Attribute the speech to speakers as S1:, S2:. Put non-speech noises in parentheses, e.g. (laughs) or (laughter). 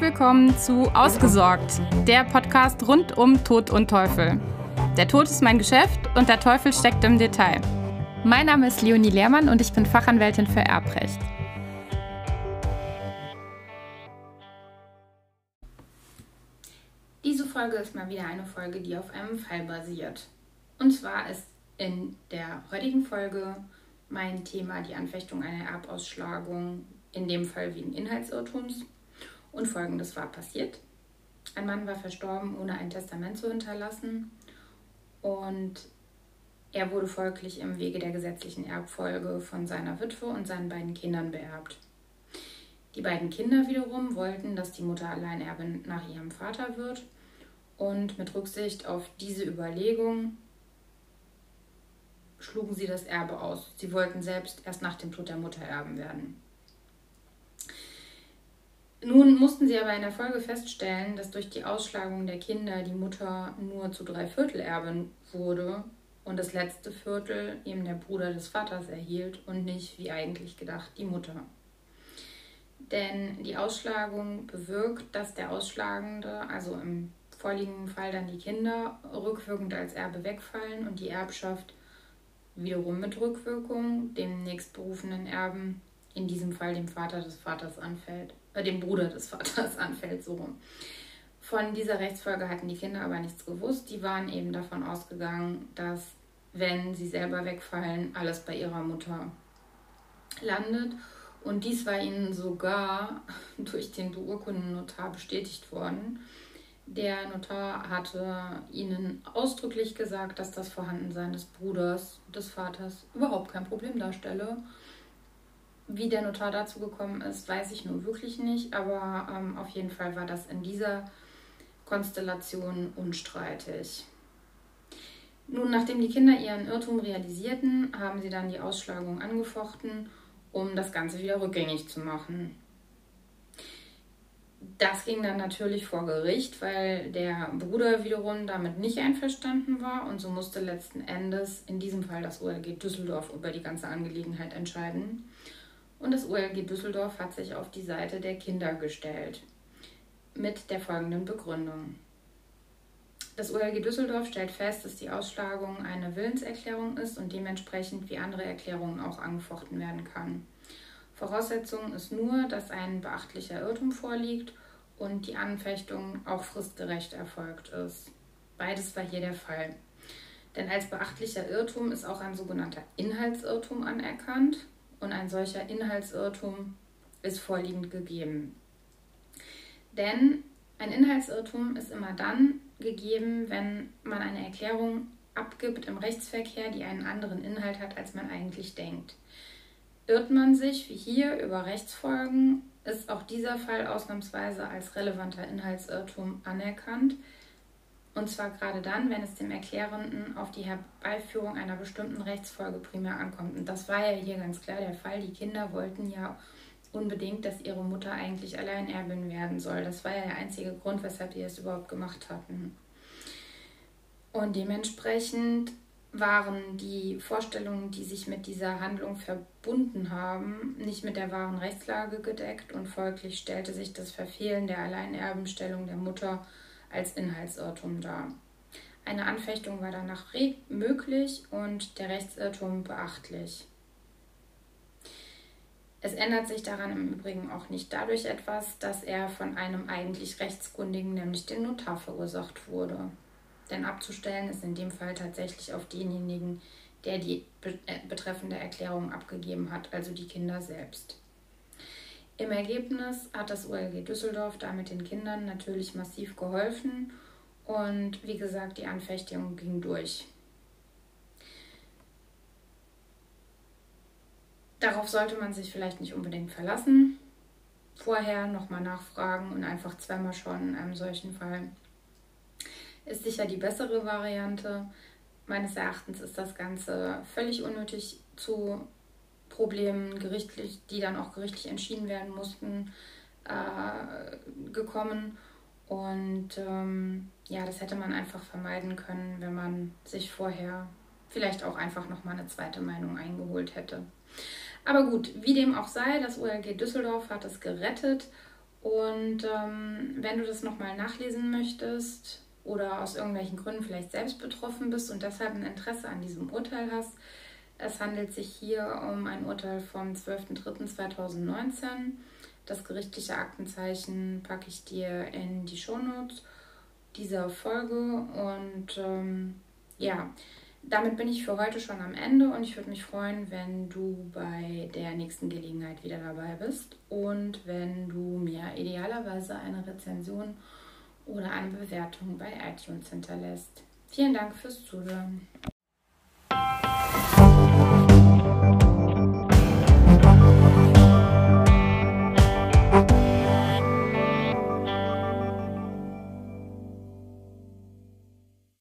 S1: Willkommen zu Ausgesorgt, der Podcast rund um Tod und Teufel. Der Tod ist mein Geschäft und der Teufel steckt im Detail. Mein Name ist Leonie Lehrmann und ich bin Fachanwältin für Erbrecht. Diese Folge ist mal wieder eine Folge, die auf einem Fall basiert. Und zwar ist in der heutigen Folge mein Thema die Anfechtung einer Erbausschlagung, in dem Fall wegen Inhaltsirrtums. Und folgendes war passiert. Ein Mann war verstorben, ohne ein Testament zu hinterlassen. Und er wurde folglich im Wege der gesetzlichen Erbfolge von seiner Witwe und seinen beiden Kindern beerbt. Die beiden Kinder wiederum wollten, dass die Mutter Alleinerbin nach ihrem Vater wird. Und mit Rücksicht auf diese Überlegung schlugen sie das Erbe aus. Sie wollten selbst erst nach dem Tod der Mutter erben werden. Nun mussten sie aber in der Folge feststellen, dass durch die Ausschlagung der Kinder die Mutter nur zu drei Viertel Erbin wurde und das letzte Viertel eben der Bruder des Vaters erhielt und nicht, wie eigentlich gedacht, die Mutter. Denn die Ausschlagung bewirkt, dass der Ausschlagende, also im vorliegenden Fall dann die Kinder, rückwirkend als Erbe wegfallen und die Erbschaft wiederum mit Rückwirkung dem nächstberufenen Erben, in diesem Fall dem Vater des Vaters anfällt, äh, dem Bruder des Vaters (laughs) anfällt, so rum. Von dieser Rechtsfolge hatten die Kinder aber nichts gewusst. Die waren eben davon ausgegangen, dass, wenn sie selber wegfallen, alles bei ihrer Mutter landet. Und dies war ihnen sogar (laughs) durch den beurkundenden Notar bestätigt worden. Der Notar hatte ihnen ausdrücklich gesagt, dass das Vorhandensein des Bruders, des Vaters überhaupt kein Problem darstelle. Wie der Notar dazu gekommen ist, weiß ich nur wirklich nicht, aber ähm, auf jeden Fall war das in dieser Konstellation unstreitig. Nun, nachdem die Kinder ihren Irrtum realisierten, haben sie dann die Ausschlagung angefochten, um das Ganze wieder rückgängig zu machen. Das ging dann natürlich vor Gericht, weil der Bruder wiederum damit nicht einverstanden war und so musste letzten Endes in diesem Fall das OLG Düsseldorf über die ganze Angelegenheit entscheiden. Und das OLG Düsseldorf hat sich auf die Seite der Kinder gestellt mit der folgenden Begründung. Das OLG Düsseldorf stellt fest, dass die Ausschlagung eine Willenserklärung ist und dementsprechend wie andere Erklärungen auch angefochten werden kann. Voraussetzung ist nur, dass ein beachtlicher Irrtum vorliegt und die Anfechtung auch fristgerecht erfolgt ist. Beides war hier der Fall. Denn als beachtlicher Irrtum ist auch ein sogenannter Inhaltsirrtum anerkannt und ein solcher Inhaltsirrtum ist vorliegend gegeben. Denn ein Inhaltsirrtum ist immer dann gegeben, wenn man eine Erklärung abgibt im Rechtsverkehr, die einen anderen Inhalt hat, als man eigentlich denkt. Irrt man sich, wie hier, über Rechtsfolgen, ist auch dieser Fall ausnahmsweise als relevanter Inhaltsirrtum anerkannt. Und zwar gerade dann, wenn es dem Erklärenden auf die Herbeiführung einer bestimmten Rechtsfolge primär ankommt. Und das war ja hier ganz klar der Fall. Die Kinder wollten ja unbedingt, dass ihre Mutter eigentlich Alleinerbin werden soll. Das war ja der einzige Grund, weshalb die es überhaupt gemacht hatten. Und dementsprechend waren die Vorstellungen, die sich mit dieser Handlung verbunden haben, nicht mit der wahren Rechtslage gedeckt und folglich stellte sich das Verfehlen der Alleinerbenstellung der Mutter als Inhaltsirrtum dar. Eine Anfechtung war danach möglich und der Rechtsirrtum beachtlich. Es ändert sich daran im Übrigen auch nicht dadurch etwas, dass er von einem eigentlich Rechtskundigen, nämlich dem Notar, verursacht wurde. Denn abzustellen ist in dem Fall tatsächlich auf denjenigen, der die äh, betreffende Erklärung abgegeben hat, also die Kinder selbst. Im Ergebnis hat das OLG Düsseldorf damit den Kindern natürlich massiv geholfen und wie gesagt, die Anfechtung ging durch. Darauf sollte man sich vielleicht nicht unbedingt verlassen. Vorher nochmal nachfragen und einfach zweimal schauen in einem solchen Fall ist sicher die bessere Variante. Meines Erachtens ist das Ganze völlig unnötig zu Problemen gerichtlich, die dann auch gerichtlich entschieden werden mussten, äh, gekommen. Und ähm, ja, das hätte man einfach vermeiden können, wenn man sich vorher vielleicht auch einfach nochmal eine zweite Meinung eingeholt hätte. Aber gut, wie dem auch sei, das OLG Düsseldorf hat es gerettet Und ähm, wenn du das nochmal nachlesen möchtest oder aus irgendwelchen Gründen vielleicht selbst betroffen bist und deshalb ein Interesse an diesem Urteil hast, es handelt sich hier um ein Urteil vom 12.03.2019. Das gerichtliche Aktenzeichen packe ich dir in die Shownotes dieser Folge. Und ähm, ja, damit bin ich für heute schon am Ende und ich würde mich freuen, wenn du bei der nächsten Gelegenheit wieder dabei bist und wenn du mir idealerweise eine Rezension oder eine Bewertung bei iTunes hinterlässt. Vielen Dank fürs Zuhören.